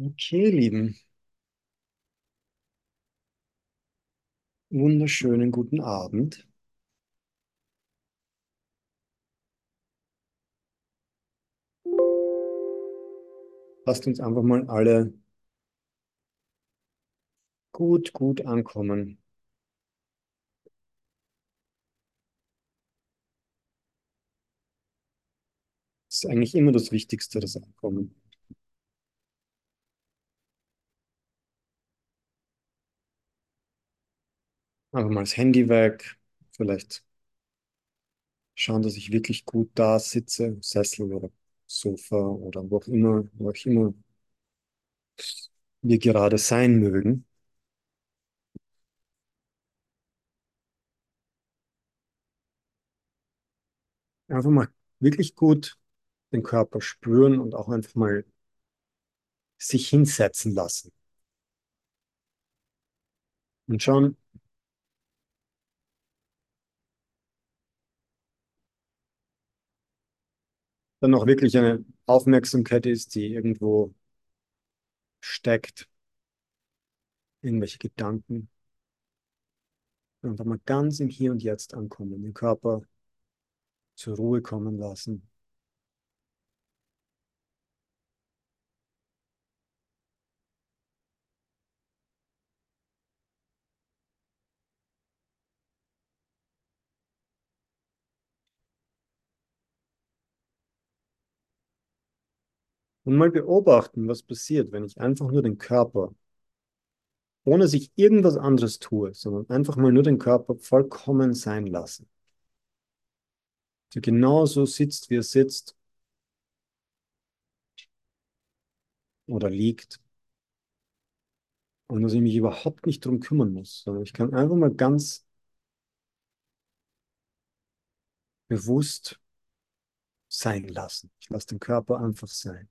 Okay, Lieben, wunderschönen guten Abend. Lasst uns einfach mal alle gut, gut ankommen. Das ist eigentlich immer das Wichtigste, das Ankommen. Einfach mal das Handy weg, vielleicht schauen, dass ich wirklich gut da sitze, Sessel oder Sofa oder wo auch immer, wo auch immer wir gerade sein mögen. Einfach mal wirklich gut den Körper spüren und auch einfach mal sich hinsetzen lassen. Und schauen, dann auch wirklich eine Aufmerksamkeit ist, die irgendwo steckt, irgendwelche Gedanken. Einfach mal ganz im Hier und Jetzt ankommen, den Körper zur Ruhe kommen lassen. Und mal beobachten, was passiert, wenn ich einfach nur den Körper, ohne sich irgendwas anderes tue, sondern einfach mal nur den Körper vollkommen sein lasse. Der genau so sitzt, wie er sitzt oder liegt. Und dass ich mich überhaupt nicht drum kümmern muss, sondern ich kann einfach mal ganz bewusst sein lassen. Ich lasse den Körper einfach sein.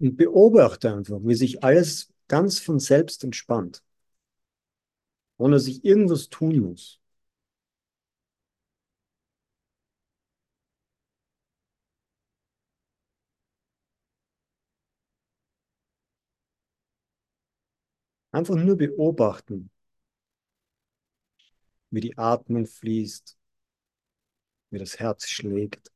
Und beobachte einfach, wie sich alles ganz von selbst entspannt, ohne dass ich irgendwas tun muss. Einfach nur beobachten, wie die Atmung fließt, wie das Herz schlägt.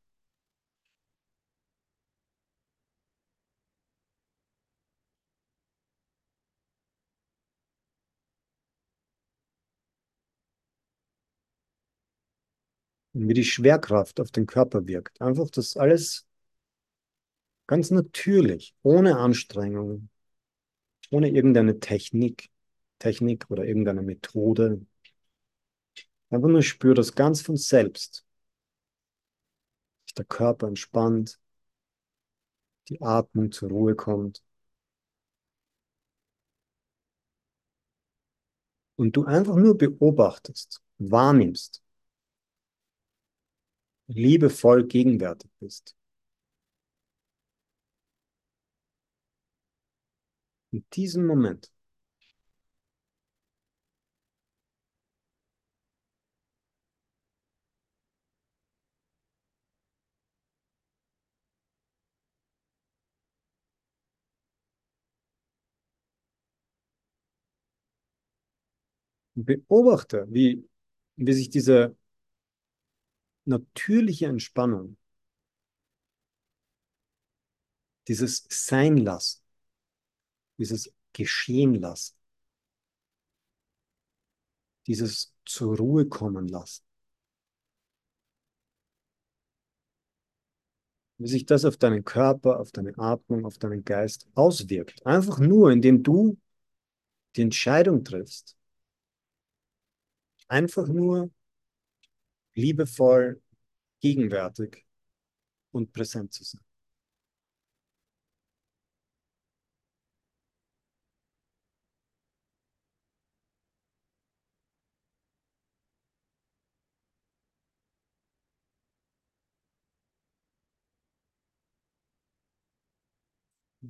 Und wie die Schwerkraft auf den Körper wirkt. Einfach das alles ganz natürlich, ohne Anstrengung, ohne irgendeine Technik, Technik oder irgendeine Methode. Einfach nur spür das ganz von selbst. Der Körper entspannt, die Atmung zur Ruhe kommt. Und du einfach nur beobachtest, wahrnimmst, liebevoll gegenwärtig bist. In diesem Moment. Beobachte, wie, wie sich diese natürliche Entspannung, dieses Sein lassen, dieses Geschehen lassen, dieses zur Ruhe kommen lassen, wie sich das auf deinen Körper, auf deine Atmung, auf deinen Geist auswirkt. Einfach nur, indem du die Entscheidung triffst, einfach nur liebevoll, gegenwärtig und präsent zu sein.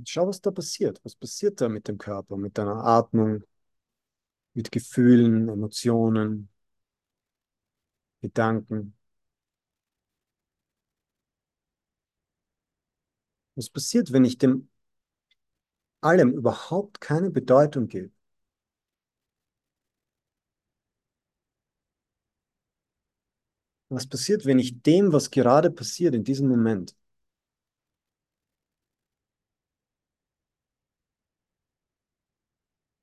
Schau, was da passiert. Was passiert da mit dem Körper, mit deiner Atmung, mit Gefühlen, Emotionen? Gedanken. Was passiert, wenn ich dem allem überhaupt keine Bedeutung gebe? Was passiert, wenn ich dem, was gerade passiert in diesem Moment,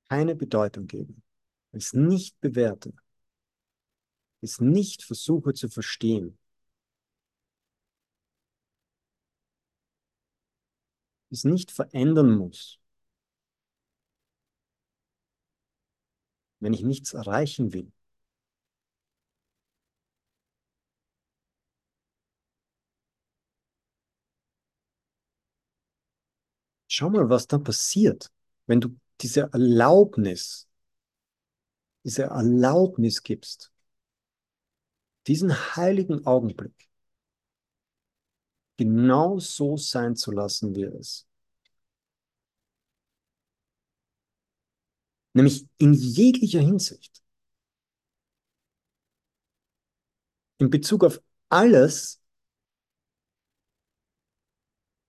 keine Bedeutung gebe, es nicht bewerte, es nicht versuche zu verstehen, es nicht verändern muss, wenn ich nichts erreichen will. Schau mal, was dann passiert, wenn du diese Erlaubnis, diese Erlaubnis gibst, diesen heiligen Augenblick genau so sein zu lassen, wie er ist. Nämlich in jeglicher Hinsicht. In Bezug auf alles,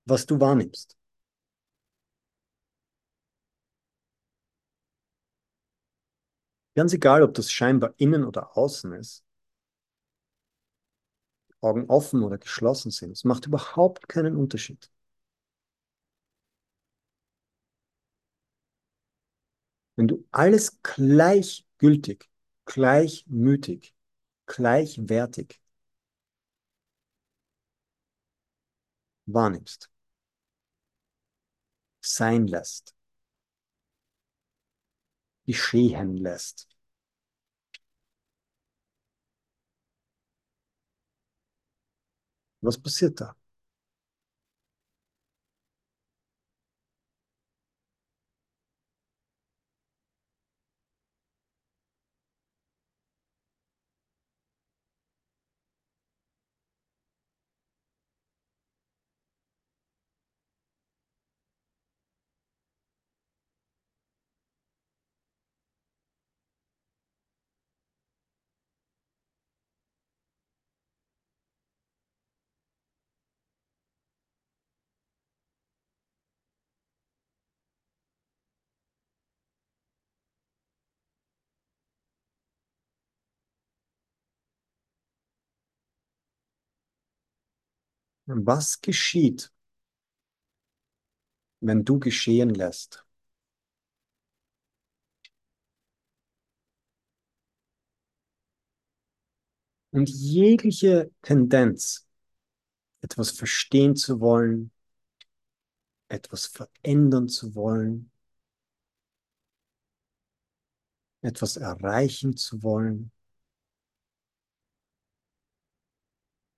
was du wahrnimmst. Ganz egal, ob das scheinbar innen oder außen ist, Augen offen oder geschlossen sind, es macht überhaupt keinen Unterschied. Wenn du alles gleichgültig, gleichmütig, gleichwertig wahrnimmst, sein lässt, geschehen lässt. Was passiert da? Was geschieht, wenn du geschehen lässt? Und jegliche Tendenz, etwas verstehen zu wollen, etwas verändern zu wollen, etwas erreichen zu wollen,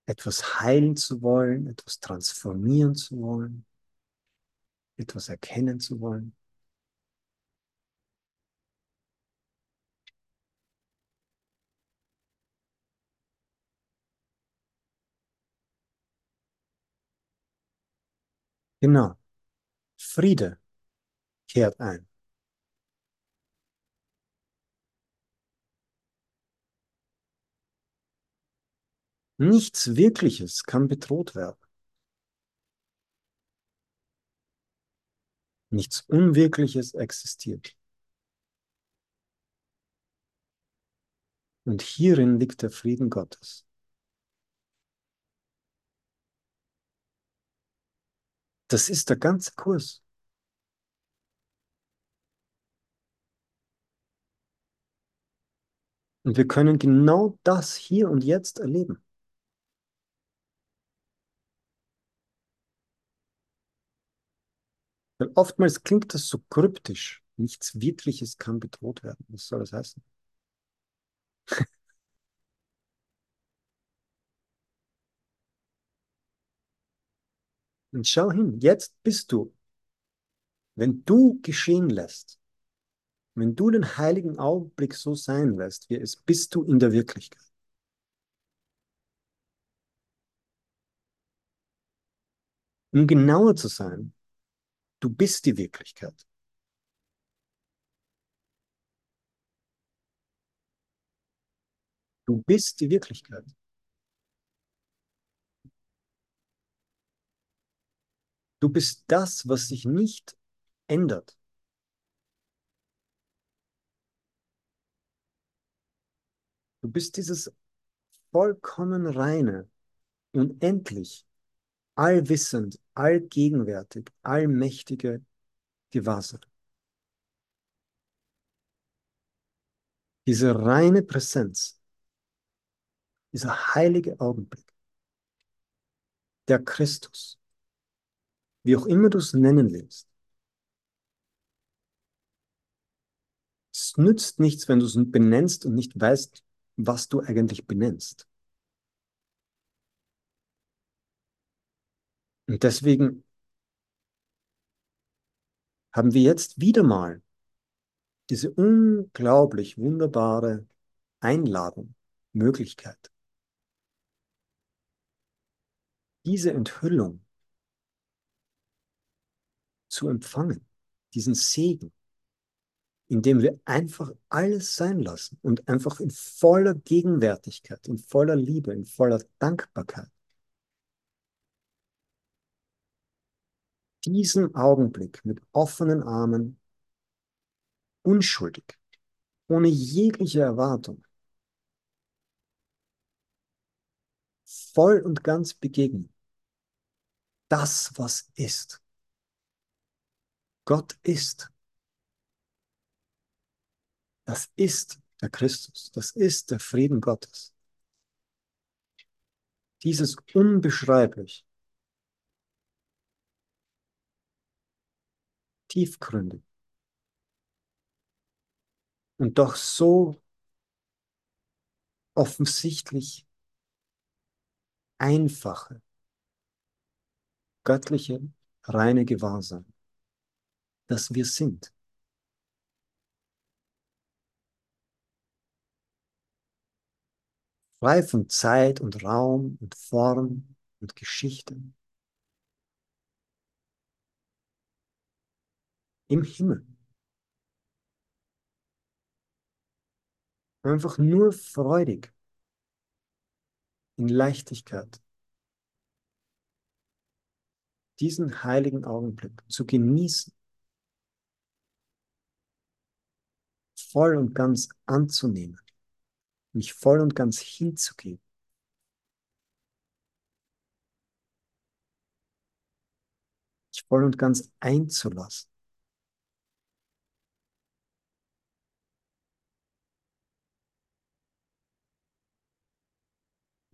etwas heilen zu wollen, etwas transformieren zu wollen, etwas erkennen zu wollen. Genau. Friede kehrt ein. Nichts Wirkliches kann bedroht werden. Nichts Unwirkliches existiert. Und hierin liegt der Frieden Gottes. Das ist der ganze Kurs. Und wir können genau das hier und jetzt erleben. Weil oftmals klingt das so kryptisch. Nichts Wirkliches kann bedroht werden. Was soll das heißen? Und schau hin, jetzt bist du, wenn du geschehen lässt, wenn du den heiligen Augenblick so sein lässt, wie es bist du in der Wirklichkeit. Um genauer zu sein, Du bist die Wirklichkeit. Du bist die Wirklichkeit. Du bist das, was sich nicht ändert. Du bist dieses vollkommen reine, unendlich, allwissend, allgegenwärtig, allmächtige Gewahrsein. Diese reine Präsenz, dieser heilige Augenblick, der Christus, wie auch immer du es nennen willst. Es nützt nichts, wenn du es benennst und nicht weißt, was du eigentlich benennst. Und deswegen haben wir jetzt wieder mal diese unglaublich wunderbare Einladung, Möglichkeit, diese Enthüllung zu empfangen, diesen Segen, indem wir einfach alles sein lassen und einfach in voller Gegenwärtigkeit, in voller Liebe, in voller Dankbarkeit diesen Augenblick mit offenen Armen, unschuldig, ohne jegliche Erwartung, voll und ganz begegnen. Das, was ist. Gott ist. Das ist der Christus. Das ist der Frieden Gottes. Dieses unbeschreiblich, tiefgründig und doch so offensichtlich einfache, göttliche, reine Gewahrsein, dass wir sind. Frei von Zeit und Raum und Form und Geschichte. Im Himmel. Einfach nur freudig. In Leichtigkeit. Diesen heiligen Augenblick zu genießen. Voll und ganz anzunehmen. Mich voll und ganz hinzugeben. Voll und ganz einzulassen.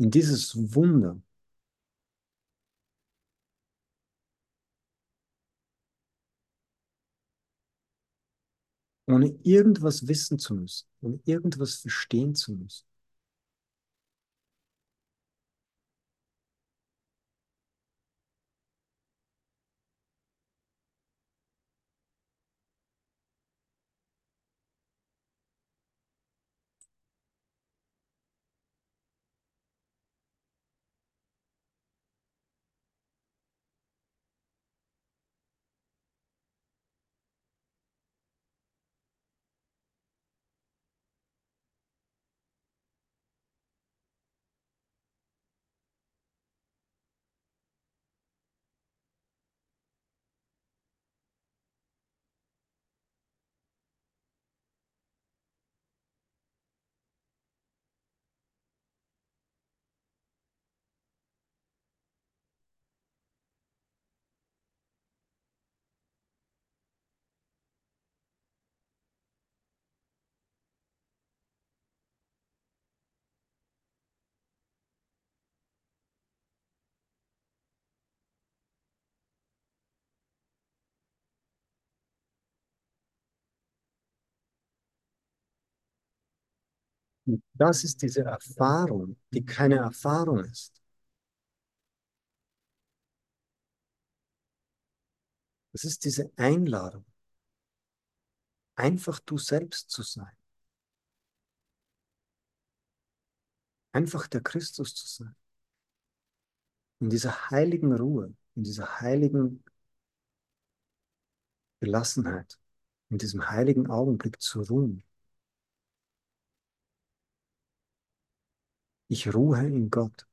In dieses Wunder. Ohne irgendwas wissen zu müssen, ohne irgendwas verstehen zu müssen. Und das ist diese Erfahrung, die keine Erfahrung ist. Das ist diese Einladung, einfach du selbst zu sein. Einfach der Christus zu sein. In dieser heiligen Ruhe, in dieser heiligen Gelassenheit, in diesem heiligen Augenblick zu ruhen. Ich ruhe in Gott.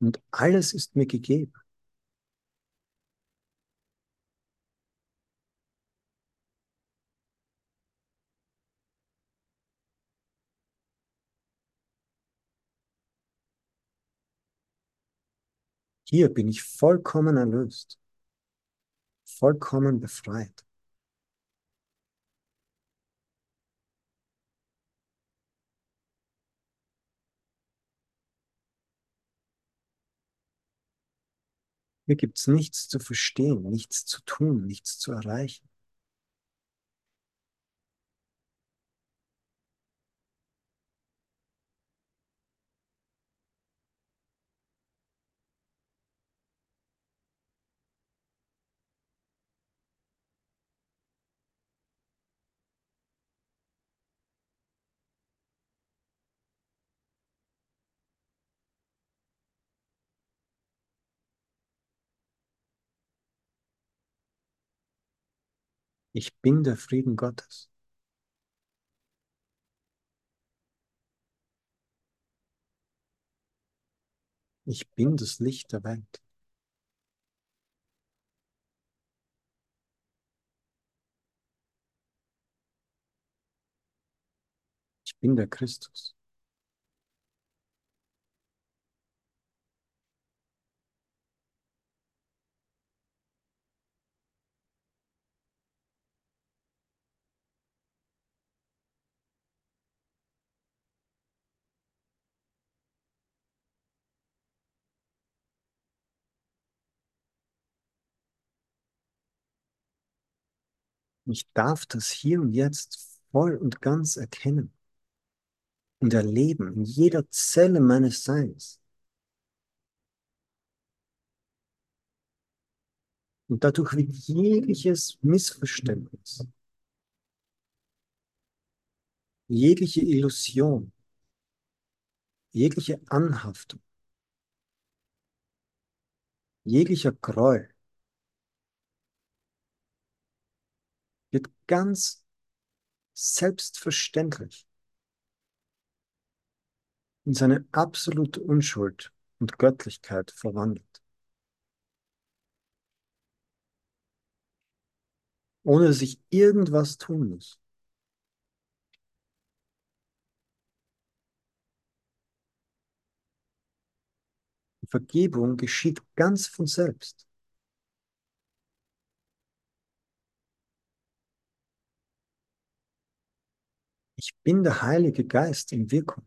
Und alles ist mir gegeben. Hier bin ich vollkommen erlöst, vollkommen befreit. Hier gibt es nichts zu verstehen, nichts zu tun, nichts zu erreichen. Ich bin der Frieden Gottes. Ich bin das Licht der Welt. Ich bin der Christus. Ich darf das hier und jetzt voll und ganz erkennen und erleben in jeder Zelle meines Seins. Und dadurch wird jegliches Missverständnis, jegliche Illusion, jegliche Anhaftung, jeglicher Groll wird ganz selbstverständlich in seine absolute Unschuld und Göttlichkeit verwandelt. Ohne dass ich irgendwas tun muss. Die Vergebung geschieht ganz von selbst. Ich bin der Heilige Geist in Wirkung.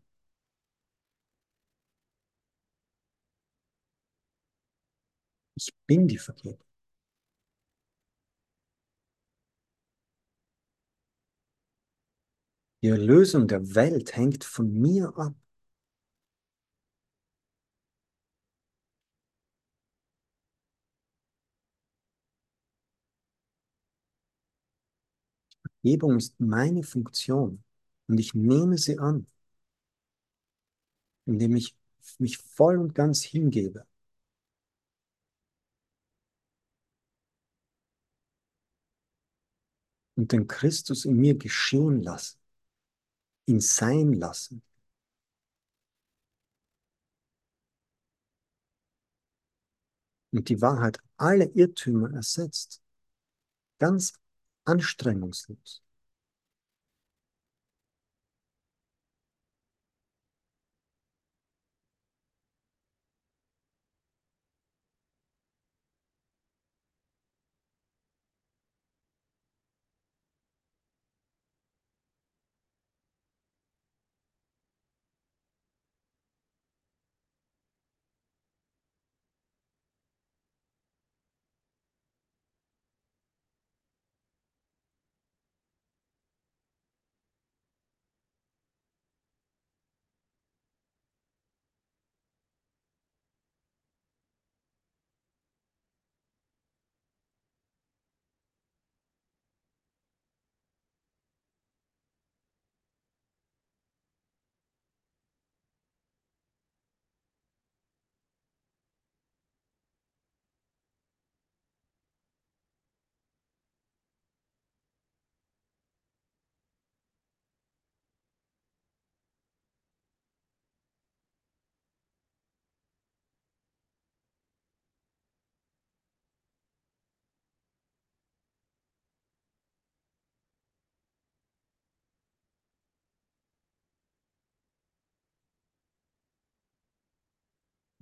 Ich bin die Vergebung. Die Erlösung der Welt hängt von mir ab. Vergebung ist meine Funktion und ich nehme sie an, indem ich mich voll und ganz hingebe. Und den Christus in mir geschehen lassen, ihn sein lassen. Und die Wahrheit alle Irrtümer ersetzt. Ganz anstrengungslos.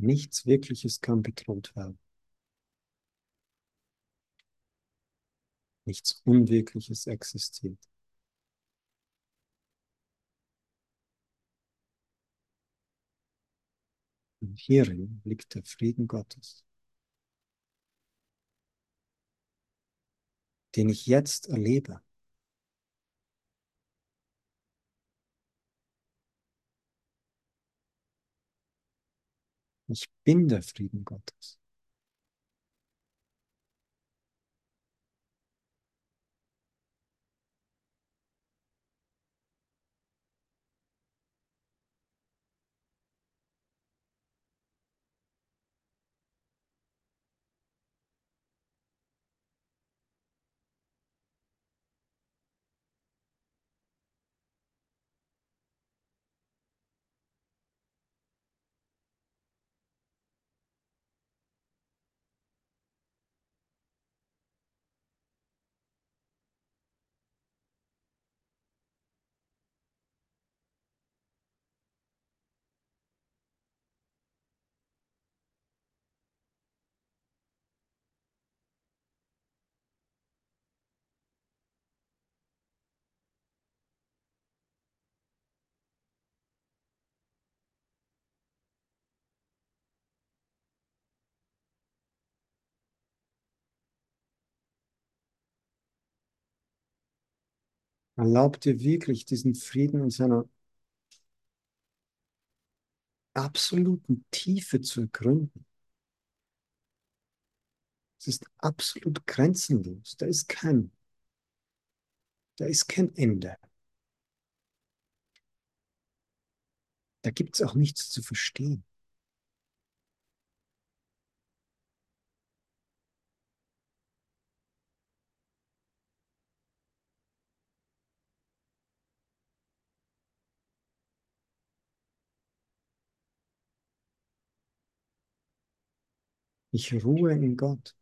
Nichts Wirkliches kann bedroht werden. Nichts Unwirkliches existiert. Und hierin liegt der Frieden Gottes, den ich jetzt erlebe. Ich bin der Frieden Gottes. Erlaub dir wirklich diesen Frieden in seiner absoluten Tiefe zu ergründen. Es ist absolut grenzenlos. Da ist kein, da ist kein Ende. Da gibt es auch nichts zu verstehen. Ich ruhe in Gott.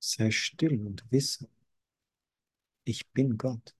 Sei still und wisse, ich bin Gott.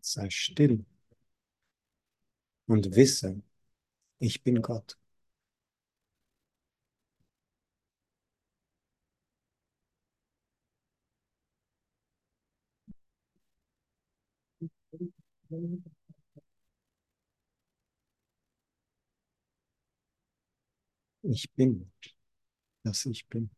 Sei still und wisse, ich bin Gott. Ich bin, dass ich bin.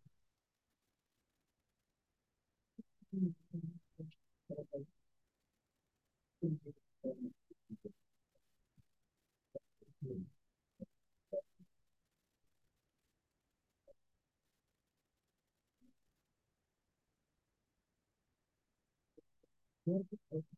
Was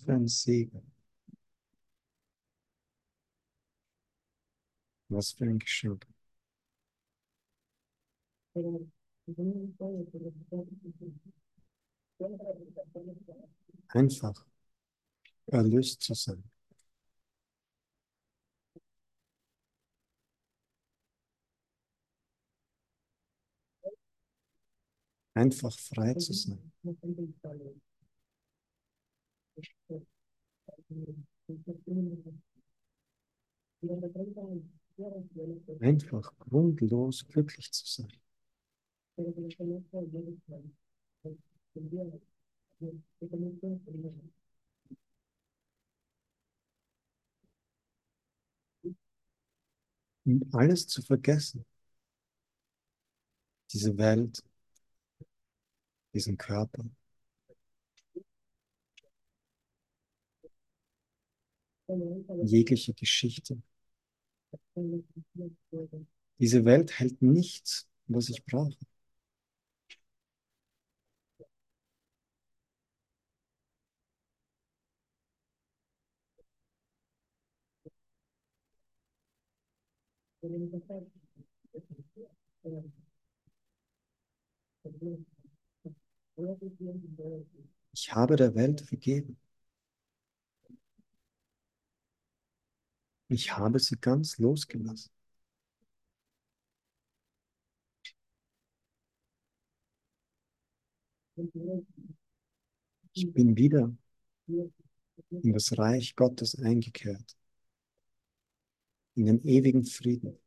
für ein Segen. Was für ein Geschenk. Einfach erlöst zu sein. Einfach frei zu sein. Einfach grundlos glücklich zu sein. Und alles zu vergessen. Diese Welt, diesen Körper. Jegliche Geschichte. Diese Welt hält nichts, was ich brauche. Ich habe der Welt vergeben. Ich habe sie ganz losgelassen. Ich bin wieder in das Reich Gottes eingekehrt, in den ewigen Frieden,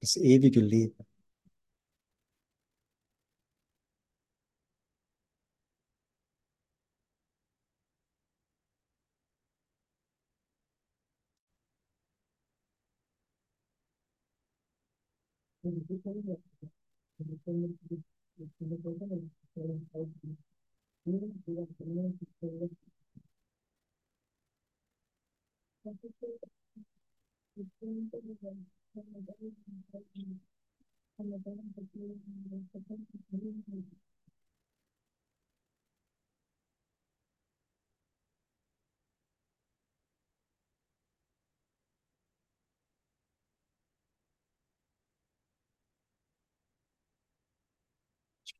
das ewige Leben. Ich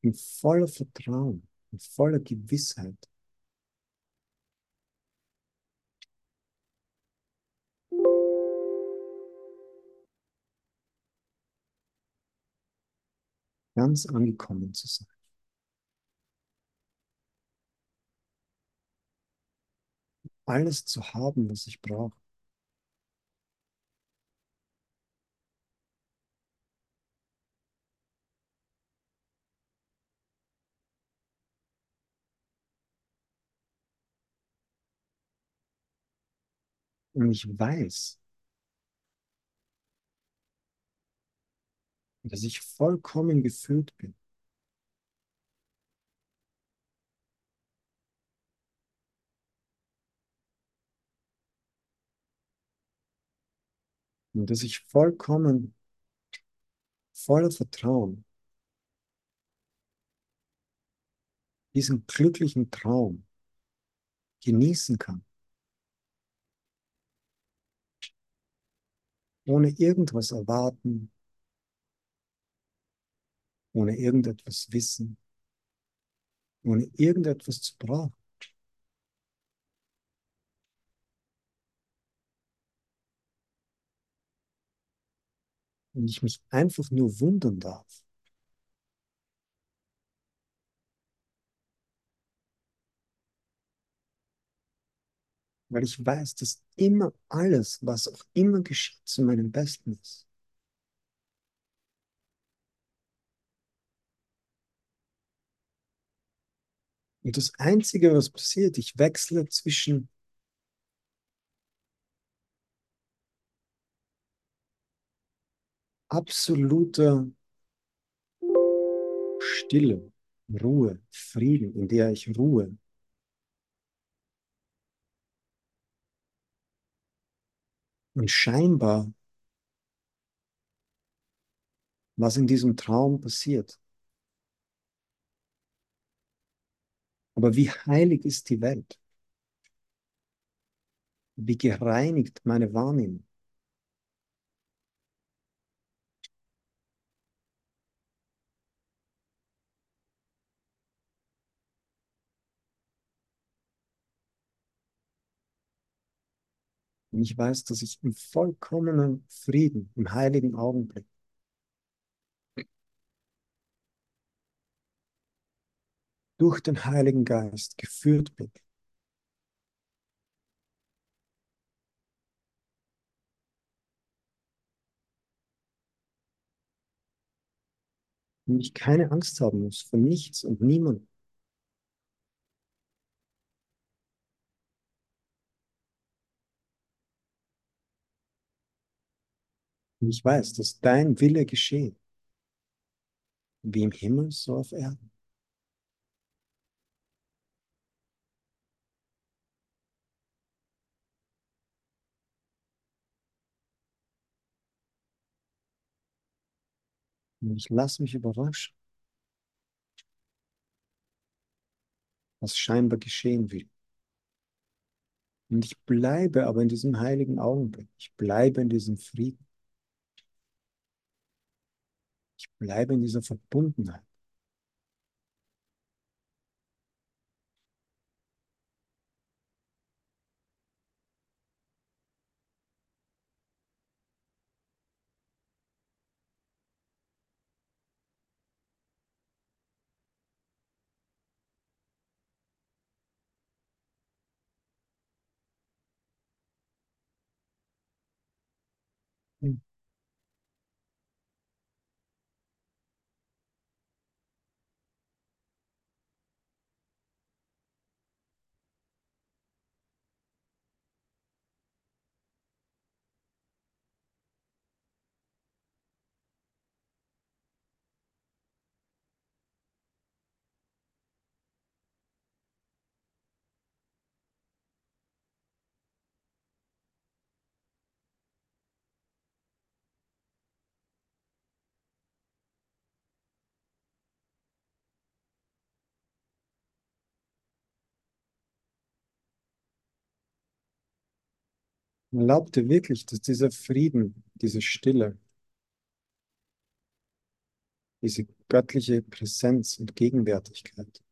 in voller Vertrauen, in voller Gewissheit. Ganz angekommen zu sein. Alles zu haben, was ich brauche. Und ich weiß, dass ich vollkommen gefüllt bin. Und dass ich vollkommen voller Vertrauen diesen glücklichen Traum genießen kann. Ohne irgendwas erwarten, ohne irgendetwas wissen, ohne irgendetwas zu brauchen. Und ich mich einfach nur wundern darf. Weil ich weiß, dass immer alles, was auch immer geschieht, zu meinem Besten ist. Und das Einzige, was passiert, ich wechsle zwischen absoluter Stille, Ruhe, Frieden, in der ich ruhe. Und scheinbar, was in diesem Traum passiert. Aber wie heilig ist die Welt? Wie gereinigt meine Wahrnehmung? Und ich weiß, dass ich im vollkommenen Frieden, im heiligen Augenblick, durch den Heiligen Geist geführt bin. Und ich keine Angst haben muss vor nichts und niemandem. Und ich weiß, dass dein Wille geschehe, wie im Himmel, so auf Erden. Und ich lasse mich überraschen, was scheinbar geschehen will. Und ich bleibe aber in diesem heiligen Augenblick. Ich bleibe in diesem Frieden. Ich bleibe in dieser Verbundenheit. Man glaubte wirklich, dass dieser Frieden, diese Stille, diese göttliche Präsenz und Gegenwärtigkeit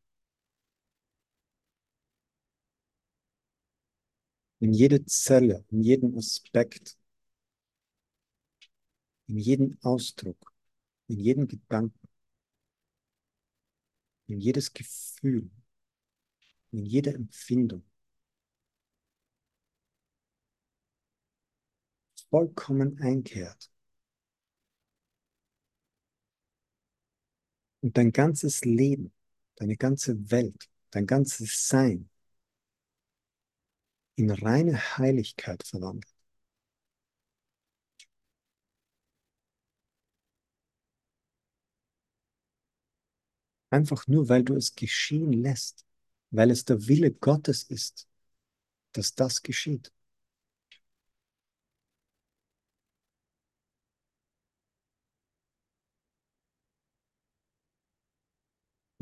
in jede Zelle, in jeden Aspekt, in jeden Ausdruck, in jeden Gedanken in jedes Gefühl, in jede Empfindung vollkommen einkehrt und dein ganzes Leben, deine ganze Welt, dein ganzes Sein in reine Heiligkeit verwandelt. Einfach nur, weil du es geschehen lässt, weil es der Wille Gottes ist, dass das geschieht.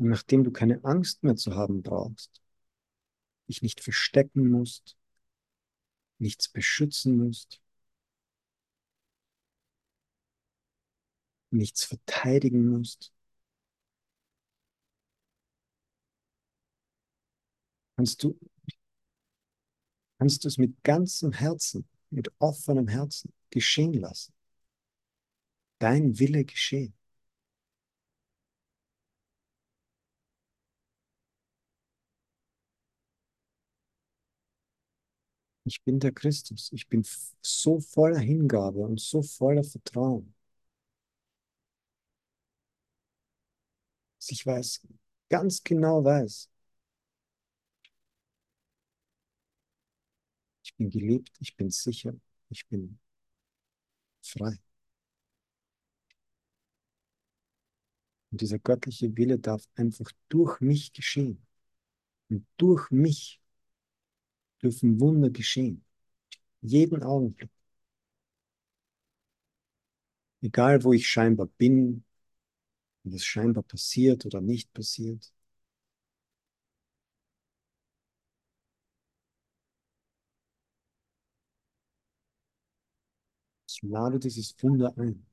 Nachdem du keine Angst mehr zu haben brauchst, dich nicht verstecken musst, nichts beschützen musst, nichts verteidigen musst, kannst du, kannst du es mit ganzem Herzen, mit offenem Herzen geschehen lassen. Dein Wille geschehen. Ich bin der Christus. Ich bin so voller Hingabe und so voller Vertrauen. Dass ich weiß, ganz genau weiß, ich bin geliebt, ich bin sicher, ich bin frei. Und dieser göttliche Wille darf einfach durch mich geschehen. Und durch mich dürfen Wunder geschehen. Jeden Augenblick. Egal, wo ich scheinbar bin, was scheinbar passiert oder nicht passiert. Ich lade dieses Wunder ein.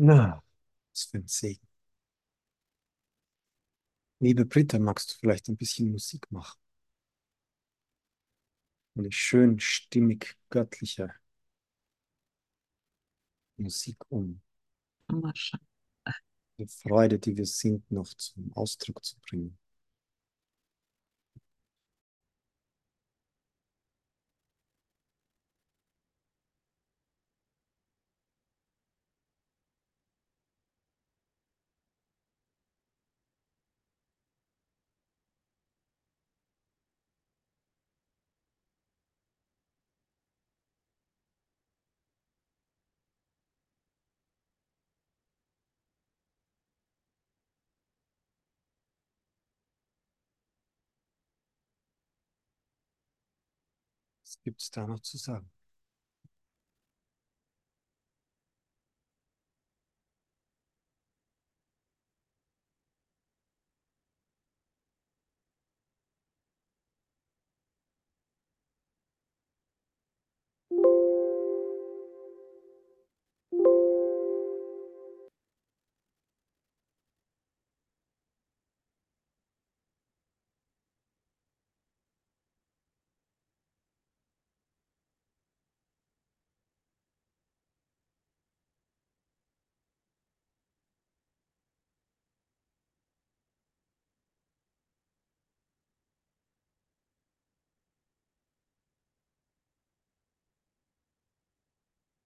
Na, was für ein Segen. Liebe Britta, magst du vielleicht ein bisschen Musik machen? Eine schön stimmig göttliche Musik, um die Freude, die wir sind, noch zum Ausdruck zu bringen. Gibt es da noch zu sagen?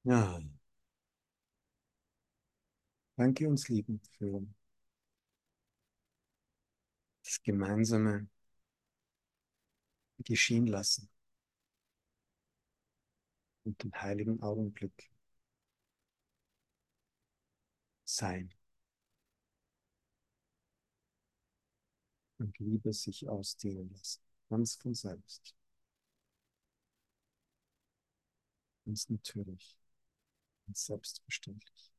Ja, danke uns lieben für das gemeinsame Geschehen lassen und den heiligen Augenblick sein. Und Liebe sich ausdehnen lassen, ganz von selbst. Ganz natürlich selbstverständlich.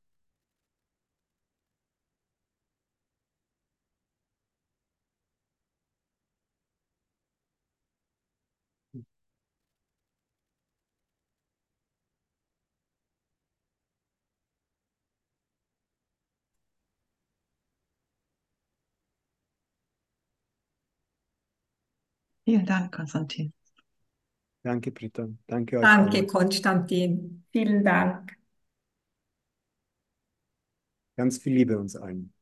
Vielen Dank, Konstantin. Danke, Britta. Danke euch. Danke, allen. Konstantin. Vielen Dank. Ganz viel Liebe uns allen.